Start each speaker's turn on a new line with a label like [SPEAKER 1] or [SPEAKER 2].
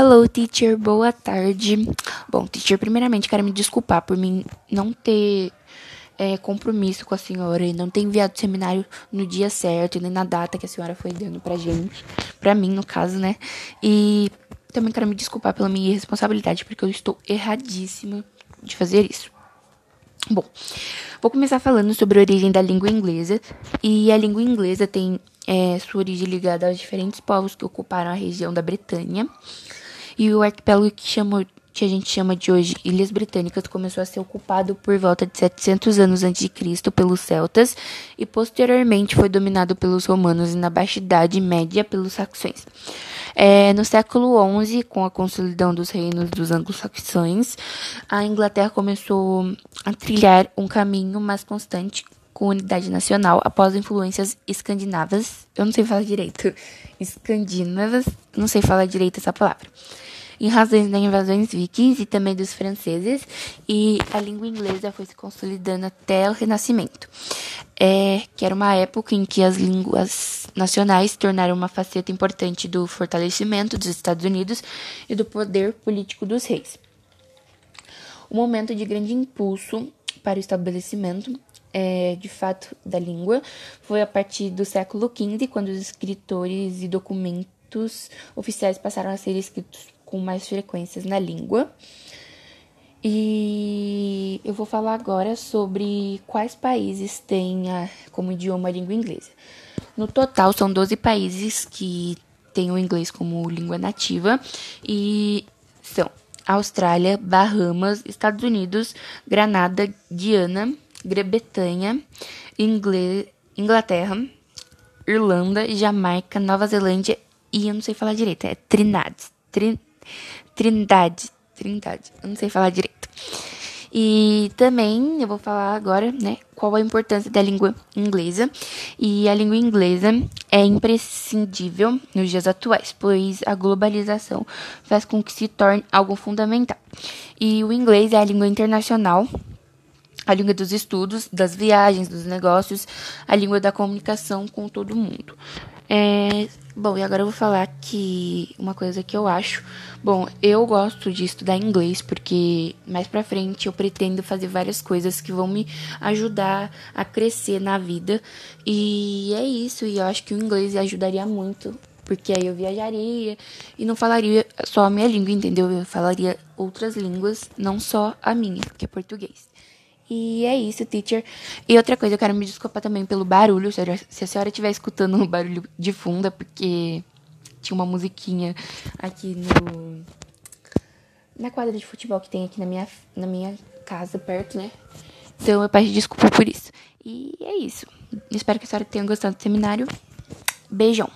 [SPEAKER 1] Hello, teacher, boa tarde. Bom, teacher, primeiramente quero me desculpar por mim não ter é, compromisso com a senhora e não ter enviado o seminário no dia certo, nem na data que a senhora foi dando pra gente, pra mim, no caso, né? E também quero me desculpar pela minha irresponsabilidade, porque eu estou erradíssima de fazer isso. Bom, vou começar falando sobre a origem da língua inglesa. E a língua inglesa tem é, sua origem ligada aos diferentes povos que ocuparam a região da Bretanha. E o arquipélago que, chamou, que a gente chama de hoje Ilhas Britânicas começou a ser ocupado por volta de 700 anos antes de Cristo pelos celtas e posteriormente foi dominado pelos romanos e na Baixa Idade Média pelos saxões. É, no século XI, com a consolidão dos reinos dos anglo-saxões, a Inglaterra começou a trilhar um caminho mais constante com unidade nacional após influências escandinavas. Eu não sei falar direito. Escandinavas, não sei falar direito essa palavra em razão das invasões vikings e também dos franceses, e a língua inglesa foi se consolidando até o Renascimento, é, que era uma época em que as línguas nacionais tornaram uma faceta importante do fortalecimento dos Estados Unidos e do poder político dos reis. O momento de grande impulso para o estabelecimento é, de fato da língua foi a partir do século XV, quando os escritores e documentos oficiais passaram a ser escritos com mais frequências na língua. E eu vou falar agora sobre quais países têm a, como idioma a língua inglesa. No total, são 12 países que têm o inglês como língua nativa e são Austrália, Bahamas, Estados Unidos, Granada, Guiana, Grã-Bretanha, Inglaterra, Irlanda, Jamaica, Nova Zelândia e eu não sei falar direito, é Trinidad. Trin Trindade. Trindade. Eu não sei falar direito. E também eu vou falar agora, né, qual a importância da língua inglesa. E a língua inglesa é imprescindível nos dias atuais, pois a globalização faz com que se torne algo fundamental. E o inglês é a língua internacional, a língua dos estudos, das viagens, dos negócios, a língua da comunicação com todo mundo. É, bom, e agora eu vou falar que uma coisa que eu acho. Bom, eu gosto de estudar inglês porque mais pra frente eu pretendo fazer várias coisas que vão me ajudar a crescer na vida. E é isso, e eu acho que o inglês ajudaria muito. Porque aí eu viajaria e não falaria só a minha língua, entendeu? Eu falaria outras línguas, não só a minha, que é português. E é isso, teacher. E outra coisa, eu quero me desculpar também pelo barulho. Se a senhora estiver escutando um barulho de fundo, porque tinha uma musiquinha aqui no. Na quadra de futebol que tem aqui na minha, na minha casa, perto, né? Então eu peço desculpa por isso. E é isso. Espero que a senhora tenha gostado do seminário. Beijão.